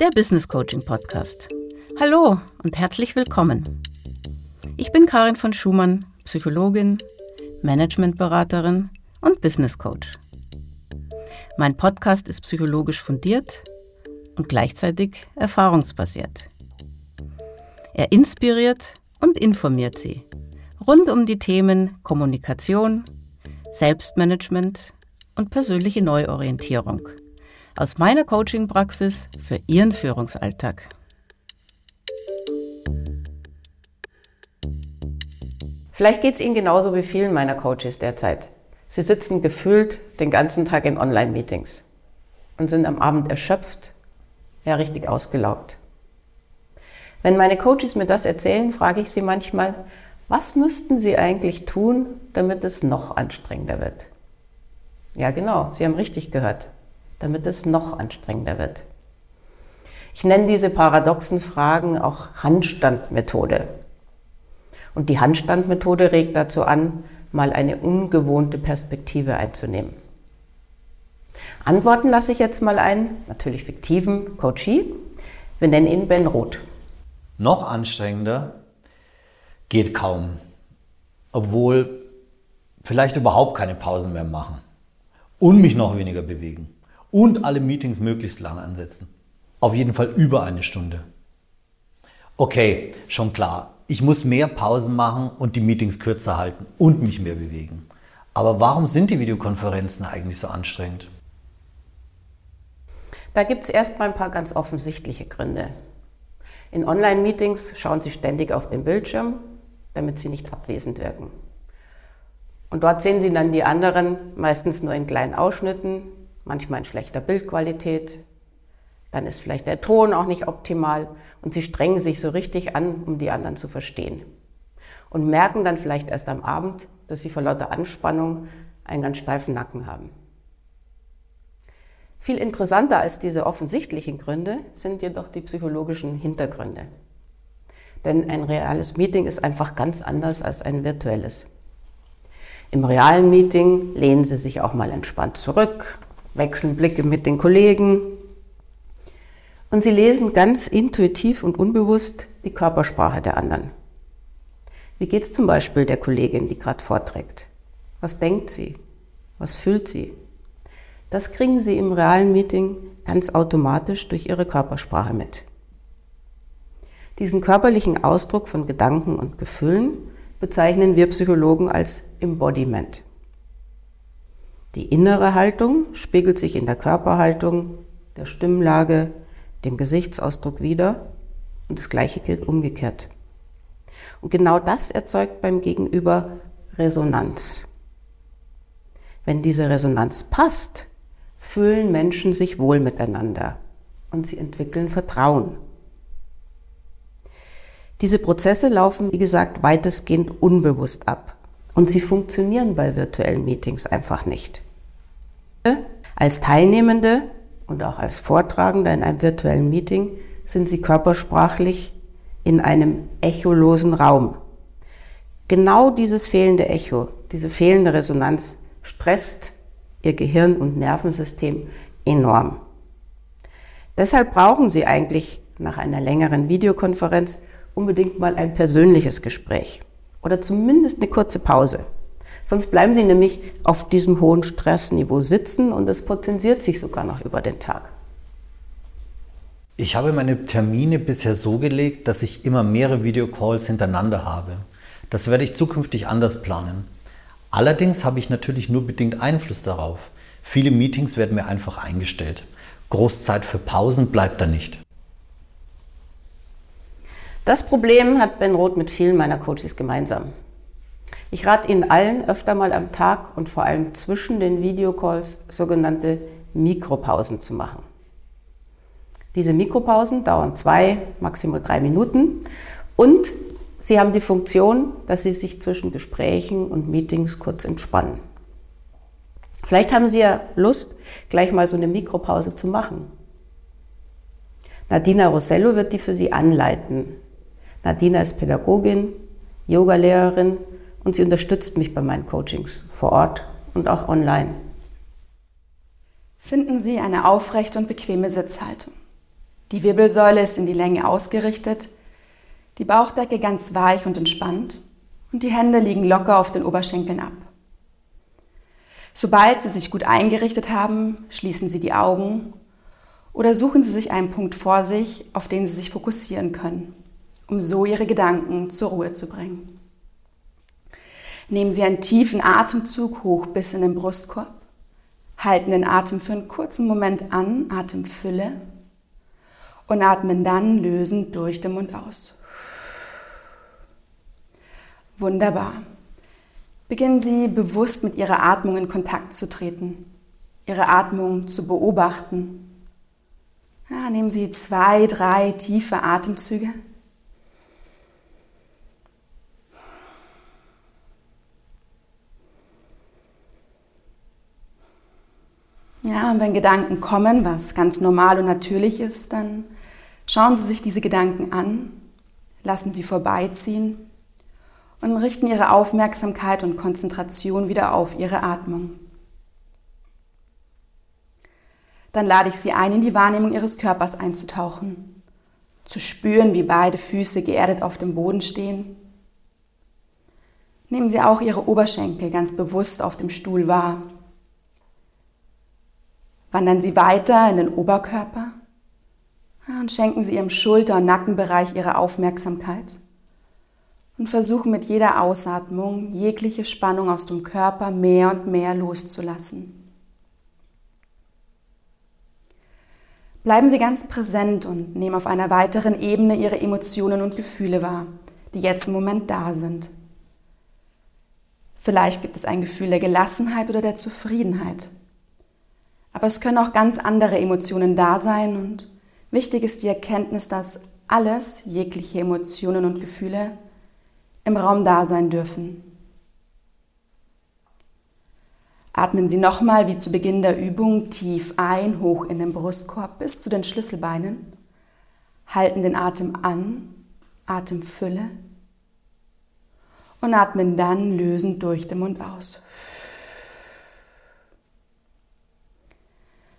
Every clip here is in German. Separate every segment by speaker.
Speaker 1: der Business Coaching Podcast. Hallo und herzlich willkommen. Ich bin Karin von Schumann, Psychologin, Managementberaterin und Business Coach. Mein Podcast ist psychologisch fundiert und gleichzeitig erfahrungsbasiert. Er inspiriert und informiert Sie rund um die Themen Kommunikation, Selbstmanagement und persönliche Neuorientierung aus meiner Coaching-Praxis für Ihren Führungsalltag.
Speaker 2: Vielleicht geht es Ihnen genauso wie vielen meiner Coaches derzeit. Sie sitzen gefühlt den ganzen Tag in Online-Meetings und sind am Abend erschöpft, ja richtig ausgelaugt. Wenn meine Coaches mir das erzählen, frage ich sie manchmal, was müssten sie eigentlich tun, damit es noch anstrengender wird? Ja genau, Sie haben richtig gehört damit es noch anstrengender wird. Ich nenne diese paradoxen Fragen auch Handstandmethode. Und die Handstandmethode regt dazu an, mal eine ungewohnte Perspektive einzunehmen. Antworten lasse ich jetzt mal ein, natürlich fiktiven Coachie. Wir nennen ihn Ben Roth.
Speaker 3: Noch anstrengender geht kaum, obwohl vielleicht überhaupt keine Pausen mehr machen und mich noch weniger bewegen und alle Meetings möglichst lang ansetzen. Auf jeden Fall über eine Stunde. Okay, schon klar. Ich muss mehr Pausen machen und die Meetings kürzer halten und mich mehr bewegen. Aber warum sind die Videokonferenzen eigentlich so anstrengend?
Speaker 2: Da gibt es erstmal ein paar ganz offensichtliche Gründe. In Online-Meetings schauen Sie ständig auf den Bildschirm, damit Sie nicht abwesend wirken. Und dort sehen Sie dann die anderen meistens nur in kleinen Ausschnitten, manchmal in schlechter Bildqualität. Dann ist vielleicht der Ton auch nicht optimal und sie strengen sich so richtig an, um die anderen zu verstehen. Und merken dann vielleicht erst am Abend, dass sie vor lauter Anspannung einen ganz steifen Nacken haben. Viel interessanter als diese offensichtlichen Gründe sind jedoch die psychologischen Hintergründe. Denn ein reales Meeting ist einfach ganz anders als ein virtuelles. Im realen Meeting lehnen Sie sich auch mal entspannt zurück, wechseln Blicke mit den Kollegen. Und sie lesen ganz intuitiv und unbewusst die Körpersprache der anderen. Wie geht es zum Beispiel der Kollegin, die gerade vorträgt? Was denkt sie? Was fühlt sie? Das kriegen sie im realen Meeting ganz automatisch durch ihre Körpersprache mit. Diesen körperlichen Ausdruck von Gedanken und Gefühlen bezeichnen wir Psychologen als Embodiment. Die innere Haltung spiegelt sich in der Körperhaltung, der Stimmlage, dem Gesichtsausdruck wider und das Gleiche gilt umgekehrt. Und genau das erzeugt beim Gegenüber Resonanz. Wenn diese Resonanz passt, fühlen Menschen sich wohl miteinander und sie entwickeln Vertrauen. Diese Prozesse laufen, wie gesagt, weitestgehend unbewusst ab. Und sie funktionieren bei virtuellen Meetings einfach nicht. Als Teilnehmende und auch als Vortragender in einem virtuellen Meeting sind sie körpersprachlich in einem echolosen Raum. Genau dieses fehlende Echo, diese fehlende Resonanz stresst ihr Gehirn und Nervensystem enorm. Deshalb brauchen sie eigentlich nach einer längeren Videokonferenz unbedingt mal ein persönliches Gespräch oder zumindest eine kurze Pause. Sonst bleiben sie nämlich auf diesem hohen Stressniveau sitzen und es potenziert sich sogar noch über den Tag.
Speaker 3: Ich habe meine Termine bisher so gelegt, dass ich immer mehrere Videocalls hintereinander habe. Das werde ich zukünftig anders planen. Allerdings habe ich natürlich nur bedingt Einfluss darauf. Viele Meetings werden mir einfach eingestellt. Großzeit für Pausen bleibt da nicht.
Speaker 2: Das Problem hat Ben Roth mit vielen meiner Coaches gemeinsam. Ich rate Ihnen allen öfter mal am Tag und vor allem zwischen den Videocalls sogenannte Mikropausen zu machen. Diese Mikropausen dauern zwei, maximal drei Minuten und sie haben die Funktion, dass Sie sich zwischen Gesprächen und Meetings kurz entspannen. Vielleicht haben Sie ja Lust, gleich mal so eine Mikropause zu machen. Nadina Rossello wird die für Sie anleiten. Nadina ist Pädagogin, Yogalehrerin und sie unterstützt mich bei meinen Coachings vor Ort und auch online.
Speaker 4: Finden Sie eine aufrechte und bequeme Sitzhaltung. Die Wirbelsäule ist in die Länge ausgerichtet, die Bauchdecke ganz weich und entspannt und die Hände liegen locker auf den Oberschenkeln ab. Sobald Sie sich gut eingerichtet haben, schließen Sie die Augen oder suchen Sie sich einen Punkt vor sich, auf den Sie sich fokussieren können, um so Ihre Gedanken zur Ruhe zu bringen. Nehmen Sie einen tiefen Atemzug hoch bis in den Brustkorb, halten den Atem für einen kurzen Moment an, Atemfülle und atmen dann lösend durch den Mund aus. Wunderbar. Beginnen Sie bewusst mit Ihrer Atmung in Kontakt zu treten, Ihre Atmung zu beobachten. Ja, nehmen Sie zwei, drei tiefe Atemzüge. Ja, und wenn Gedanken kommen, was ganz normal und natürlich ist, dann schauen Sie sich diese Gedanken an, lassen sie vorbeiziehen und richten Ihre Aufmerksamkeit und Konzentration wieder auf Ihre Atmung. Dann lade ich Sie ein, in die Wahrnehmung Ihres Körpers einzutauchen, zu spüren, wie beide Füße geerdet auf dem Boden stehen. Nehmen Sie auch Ihre Oberschenkel ganz bewusst auf dem Stuhl wahr. Wandern Sie weiter in den Oberkörper und schenken Sie Ihrem Schulter- und Nackenbereich Ihre Aufmerksamkeit und versuchen mit jeder Ausatmung jegliche Spannung aus dem Körper mehr und mehr loszulassen. Bleiben Sie ganz präsent und nehmen auf einer weiteren Ebene Ihre Emotionen und Gefühle wahr, die jetzt im Moment da sind. Vielleicht gibt es ein Gefühl der Gelassenheit oder der Zufriedenheit. Aber es können auch ganz andere Emotionen da sein und wichtig ist die Erkenntnis, dass alles, jegliche Emotionen und Gefühle, im Raum da sein dürfen. Atmen Sie nochmal wie zu Beginn der Übung tief ein, hoch in den Brustkorb bis zu den Schlüsselbeinen. Halten den Atem an, Atemfülle und atmen dann lösend durch den Mund aus.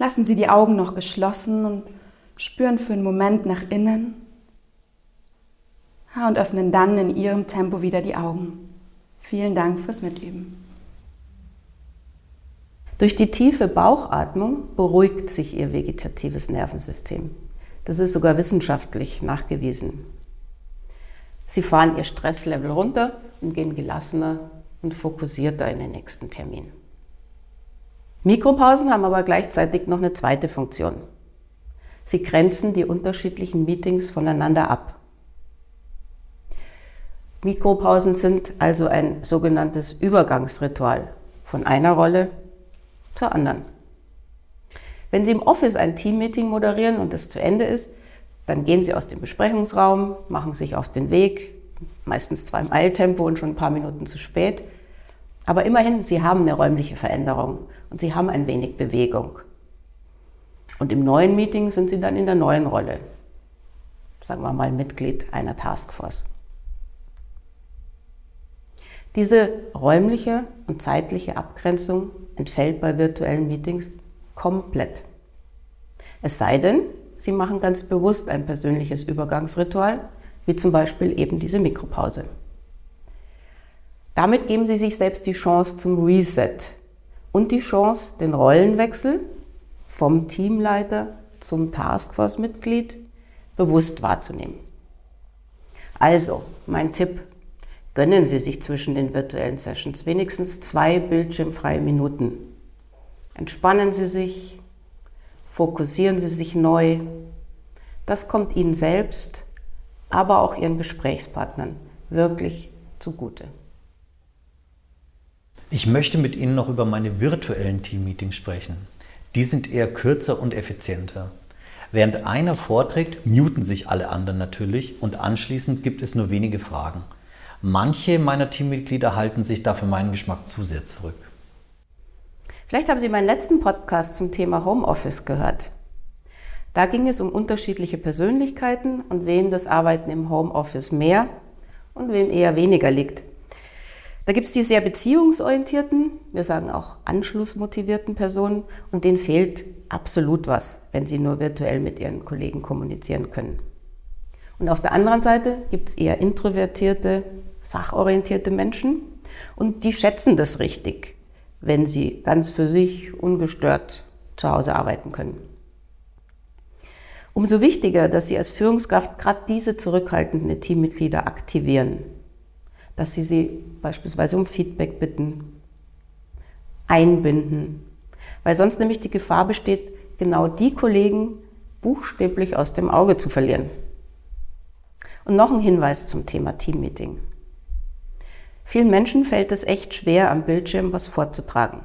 Speaker 4: Lassen Sie die Augen noch geschlossen und spüren für einen Moment nach innen und öffnen dann in Ihrem Tempo wieder die Augen. Vielen Dank fürs Mitüben.
Speaker 2: Durch die tiefe Bauchatmung beruhigt sich Ihr vegetatives Nervensystem. Das ist sogar wissenschaftlich nachgewiesen. Sie fahren Ihr Stresslevel runter und gehen gelassener und fokussierter in den nächsten Termin. Mikropausen haben aber gleichzeitig noch eine zweite Funktion. Sie grenzen die unterschiedlichen Meetings voneinander ab. Mikropausen sind also ein sogenanntes Übergangsritual von einer Rolle zur anderen. Wenn Sie im Office ein Teammeeting moderieren und es zu Ende ist, dann gehen Sie aus dem Besprechungsraum, machen sich auf den Weg, meistens zwar im Eiltempo und schon ein paar Minuten zu spät, aber immerhin, Sie haben eine räumliche Veränderung und Sie haben ein wenig Bewegung. Und im neuen Meeting sind Sie dann in der neuen Rolle, sagen wir mal Mitglied einer Taskforce. Diese räumliche und zeitliche Abgrenzung entfällt bei virtuellen Meetings komplett. Es sei denn, Sie machen ganz bewusst ein persönliches Übergangsritual, wie zum Beispiel eben diese Mikropause. Damit geben Sie sich selbst die Chance zum Reset und die Chance, den Rollenwechsel vom Teamleiter zum Taskforce-Mitglied bewusst wahrzunehmen. Also, mein Tipp gönnen Sie sich zwischen den virtuellen Sessions wenigstens zwei bildschirmfreie Minuten. Entspannen Sie sich, fokussieren Sie sich neu. Das kommt Ihnen selbst, aber auch Ihren Gesprächspartnern wirklich zugute.
Speaker 3: Ich möchte mit Ihnen noch über meine virtuellen Teammeetings sprechen. Die sind eher kürzer und effizienter. Während einer vorträgt, muten sich alle anderen natürlich und anschließend gibt es nur wenige Fragen. Manche meiner Teammitglieder halten sich dafür meinen Geschmack zu sehr zurück.
Speaker 2: Vielleicht haben Sie meinen letzten Podcast zum Thema Homeoffice gehört. Da ging es um unterschiedliche Persönlichkeiten und wem das Arbeiten im Homeoffice mehr und wem eher weniger liegt. Da gibt es die sehr beziehungsorientierten, wir sagen auch anschlussmotivierten Personen und denen fehlt absolut was, wenn sie nur virtuell mit ihren Kollegen kommunizieren können. Und auf der anderen Seite gibt es eher introvertierte, sachorientierte Menschen und die schätzen das richtig, wenn sie ganz für sich ungestört zu Hause arbeiten können. Umso wichtiger, dass Sie als Führungskraft gerade diese zurückhaltenden Teammitglieder aktivieren, dass Sie sie beispielsweise um Feedback bitten, einbinden, weil sonst nämlich die Gefahr besteht, genau die Kollegen buchstäblich aus dem Auge zu verlieren. Und noch ein Hinweis zum Thema Teammeeting. Vielen Menschen fällt es echt schwer, am Bildschirm was vorzutragen.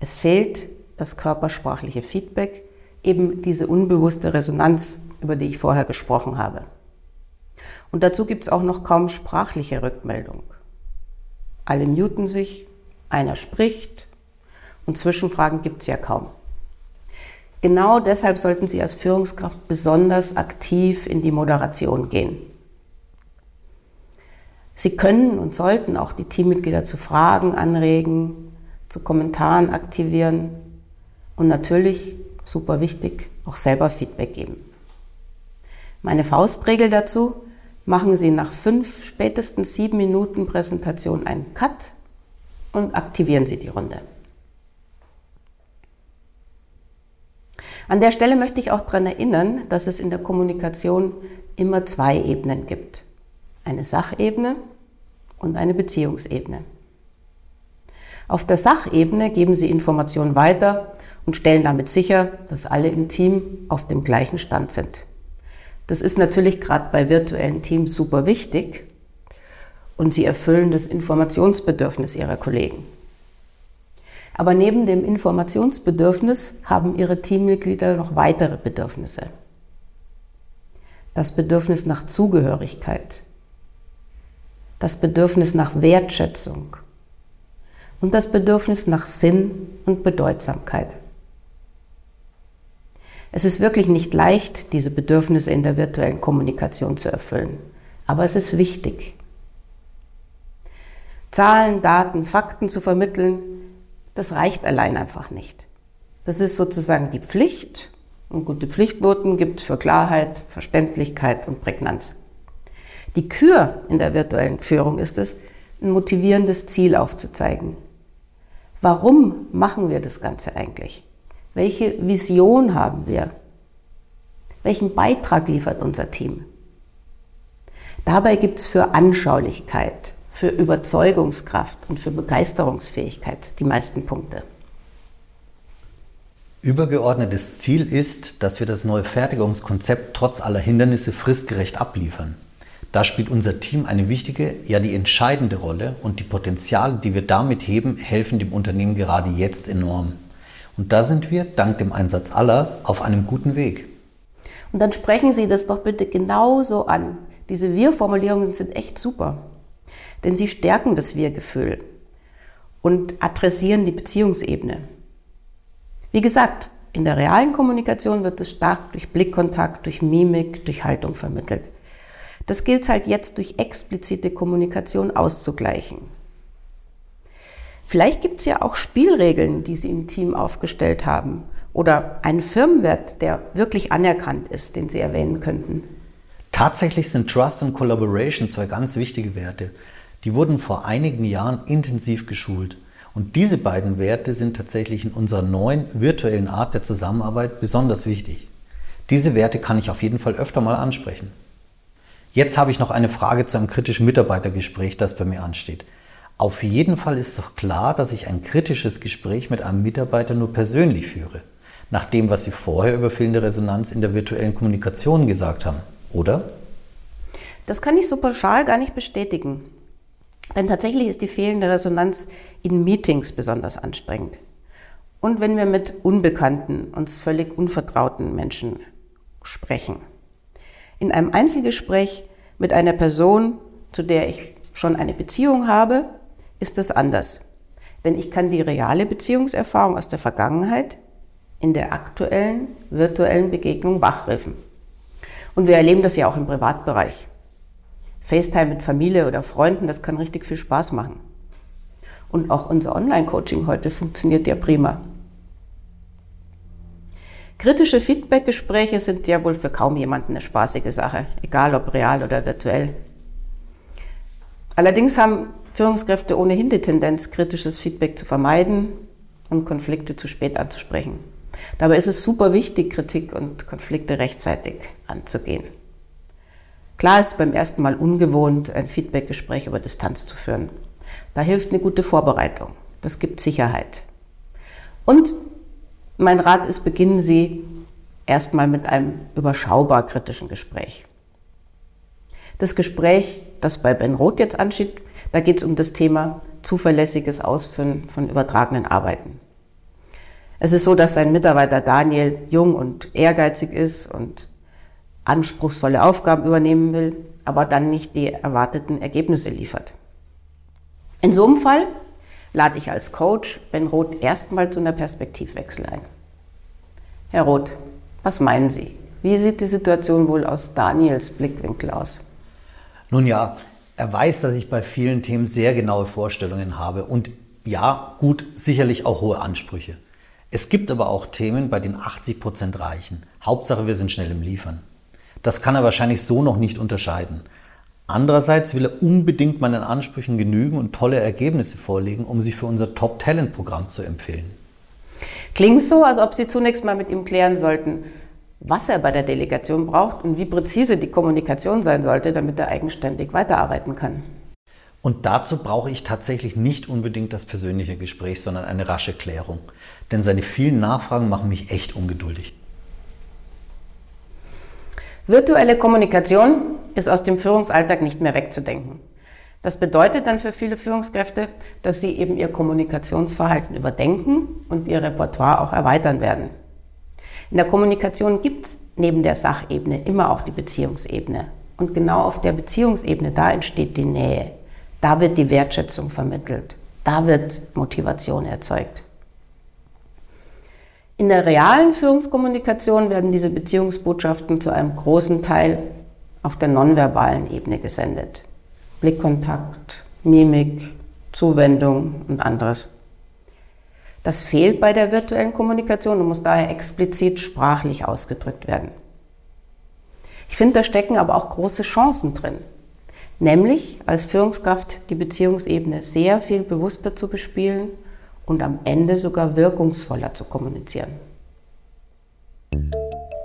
Speaker 2: Es fehlt das körpersprachliche Feedback, eben diese unbewusste Resonanz, über die ich vorher gesprochen habe. Und dazu gibt es auch noch kaum sprachliche Rückmeldung. Alle muten sich, einer spricht und Zwischenfragen gibt es ja kaum. Genau deshalb sollten Sie als Führungskraft besonders aktiv in die Moderation gehen. Sie können und sollten auch die Teammitglieder zu Fragen anregen, zu Kommentaren aktivieren und natürlich, super wichtig, auch selber Feedback geben. Meine Faustregel dazu, machen Sie nach fünf, spätestens sieben Minuten Präsentation einen Cut und aktivieren Sie die Runde. An der Stelle möchte ich auch daran erinnern, dass es in der Kommunikation immer zwei Ebenen gibt. Eine Sachebene und eine Beziehungsebene. Auf der Sachebene geben Sie Informationen weiter und stellen damit sicher, dass alle im Team auf dem gleichen Stand sind. Das ist natürlich gerade bei virtuellen Teams super wichtig und Sie erfüllen das Informationsbedürfnis Ihrer Kollegen. Aber neben dem Informationsbedürfnis haben ihre Teammitglieder noch weitere Bedürfnisse. Das Bedürfnis nach Zugehörigkeit, das Bedürfnis nach Wertschätzung und das Bedürfnis nach Sinn und Bedeutsamkeit. Es ist wirklich nicht leicht, diese Bedürfnisse in der virtuellen Kommunikation zu erfüllen, aber es ist wichtig. Zahlen, Daten, Fakten zu vermitteln, das reicht allein einfach nicht. Das ist sozusagen die Pflicht und gute Pflichtnoten gibt es für Klarheit, Verständlichkeit und Prägnanz. Die Kür in der virtuellen Führung ist es, ein motivierendes Ziel aufzuzeigen. Warum machen wir das Ganze eigentlich? Welche Vision haben wir? Welchen Beitrag liefert unser Team? Dabei gibt es für Anschaulichkeit, für Überzeugungskraft und für Begeisterungsfähigkeit die meisten Punkte.
Speaker 3: Übergeordnetes Ziel ist, dass wir das neue Fertigungskonzept trotz aller Hindernisse fristgerecht abliefern. Da spielt unser Team eine wichtige, ja die entscheidende Rolle und die Potenziale, die wir damit heben, helfen dem Unternehmen gerade jetzt enorm. Und da sind wir, dank dem Einsatz aller, auf einem guten Weg.
Speaker 2: Und dann sprechen Sie das doch bitte genauso an. Diese Wir-Formulierungen sind echt super denn sie stärken das Wir-Gefühl und adressieren die Beziehungsebene. Wie gesagt, in der realen Kommunikation wird es stark durch Blickkontakt, durch Mimik, durch Haltung vermittelt. Das gilt halt jetzt durch explizite Kommunikation auszugleichen. Vielleicht gibt es ja auch Spielregeln, die Sie im Team aufgestellt haben oder einen Firmenwert, der wirklich anerkannt ist, den Sie erwähnen könnten.
Speaker 3: Tatsächlich sind Trust und Collaboration zwei ganz wichtige Werte. Die wurden vor einigen Jahren intensiv geschult. Und diese beiden Werte sind tatsächlich in unserer neuen virtuellen Art der Zusammenarbeit besonders wichtig. Diese Werte kann ich auf jeden Fall öfter mal ansprechen. Jetzt habe ich noch eine Frage zu einem kritischen Mitarbeitergespräch, das bei mir ansteht. Auf jeden Fall ist doch klar, dass ich ein kritisches Gespräch mit einem Mitarbeiter nur persönlich führe, nach dem, was Sie vorher über fehlende Resonanz in der virtuellen Kommunikation gesagt haben, oder?
Speaker 2: Das kann ich so pauschal gar nicht bestätigen. Denn tatsächlich ist die fehlende Resonanz in Meetings besonders anstrengend. Und wenn wir mit unbekannten, uns völlig unvertrauten Menschen sprechen. In einem Einzelgespräch mit einer Person, zu der ich schon eine Beziehung habe, ist das anders. Denn ich kann die reale Beziehungserfahrung aus der Vergangenheit in der aktuellen virtuellen Begegnung wachrufen. Und wir erleben das ja auch im Privatbereich. FaceTime mit Familie oder Freunden, das kann richtig viel Spaß machen. Und auch unser Online-Coaching heute funktioniert ja prima. Kritische Feedback-Gespräche sind ja wohl für kaum jemanden eine spaßige Sache, egal ob real oder virtuell. Allerdings haben Führungskräfte ohnehin die Tendenz, kritisches Feedback zu vermeiden und Konflikte zu spät anzusprechen. Dabei ist es super wichtig, Kritik und Konflikte rechtzeitig anzugehen. Klar ist beim ersten Mal ungewohnt, ein Feedbackgespräch über Distanz zu führen. Da hilft eine gute Vorbereitung. Das gibt Sicherheit. Und mein Rat ist, beginnen Sie erstmal mit einem überschaubar kritischen Gespräch. Das Gespräch, das bei Ben Roth jetzt ansteht, da geht es um das Thema zuverlässiges Ausführen von übertragenen Arbeiten. Es ist so, dass sein Mitarbeiter Daniel jung und ehrgeizig ist und anspruchsvolle Aufgaben übernehmen will, aber dann nicht die erwarteten Ergebnisse liefert. In so einem Fall lade ich als Coach Ben Roth erstmal zu einer Perspektivwechsel ein. Herr Roth, was meinen Sie? Wie sieht die Situation wohl aus Daniels Blickwinkel aus?
Speaker 3: Nun ja, er weiß, dass ich bei vielen Themen sehr genaue Vorstellungen habe und ja, gut, sicherlich auch hohe Ansprüche. Es gibt aber auch Themen, bei denen 80 Prozent reichen. Hauptsache, wir sind schnell im Liefern. Das kann er wahrscheinlich so noch nicht unterscheiden. Andererseits will er unbedingt meinen Ansprüchen genügen und tolle Ergebnisse vorlegen, um sie für unser Top-Talent-Programm zu empfehlen.
Speaker 2: Klingt so, als ob Sie zunächst mal mit ihm klären sollten, was er bei der Delegation braucht und wie präzise die Kommunikation sein sollte, damit er eigenständig weiterarbeiten kann.
Speaker 3: Und dazu brauche ich tatsächlich nicht unbedingt das persönliche Gespräch, sondern eine rasche Klärung. Denn seine vielen Nachfragen machen mich echt ungeduldig.
Speaker 2: Virtuelle Kommunikation ist aus dem Führungsalltag nicht mehr wegzudenken. Das bedeutet dann für viele Führungskräfte, dass sie eben ihr Kommunikationsverhalten überdenken und ihr Repertoire auch erweitern werden. In der Kommunikation gibt es neben der Sachebene immer auch die Beziehungsebene. Und genau auf der Beziehungsebene, da entsteht die Nähe, da wird die Wertschätzung vermittelt. Da wird Motivation erzeugt. In der realen Führungskommunikation werden diese Beziehungsbotschaften zu einem großen Teil auf der nonverbalen Ebene gesendet. Blickkontakt, Mimik, Zuwendung und anderes. Das fehlt bei der virtuellen Kommunikation und muss daher explizit sprachlich ausgedrückt werden. Ich finde, da stecken aber auch große Chancen drin nämlich als Führungskraft die Beziehungsebene sehr viel bewusster zu bespielen und am Ende sogar wirkungsvoller zu kommunizieren.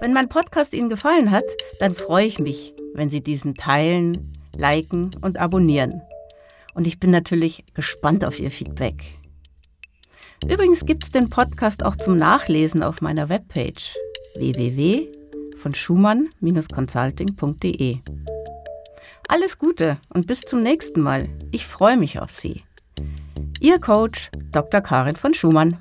Speaker 1: Wenn mein Podcast Ihnen gefallen hat, dann freue ich mich, wenn Sie diesen teilen, liken und abonnieren. Und ich bin natürlich gespannt auf Ihr Feedback. Übrigens gibt es den Podcast auch zum Nachlesen auf meiner Webpage www.schumann-consulting.de. Alles Gute und bis zum nächsten Mal. Ich freue mich auf Sie. Ihr Coach Dr. Karin von Schumann.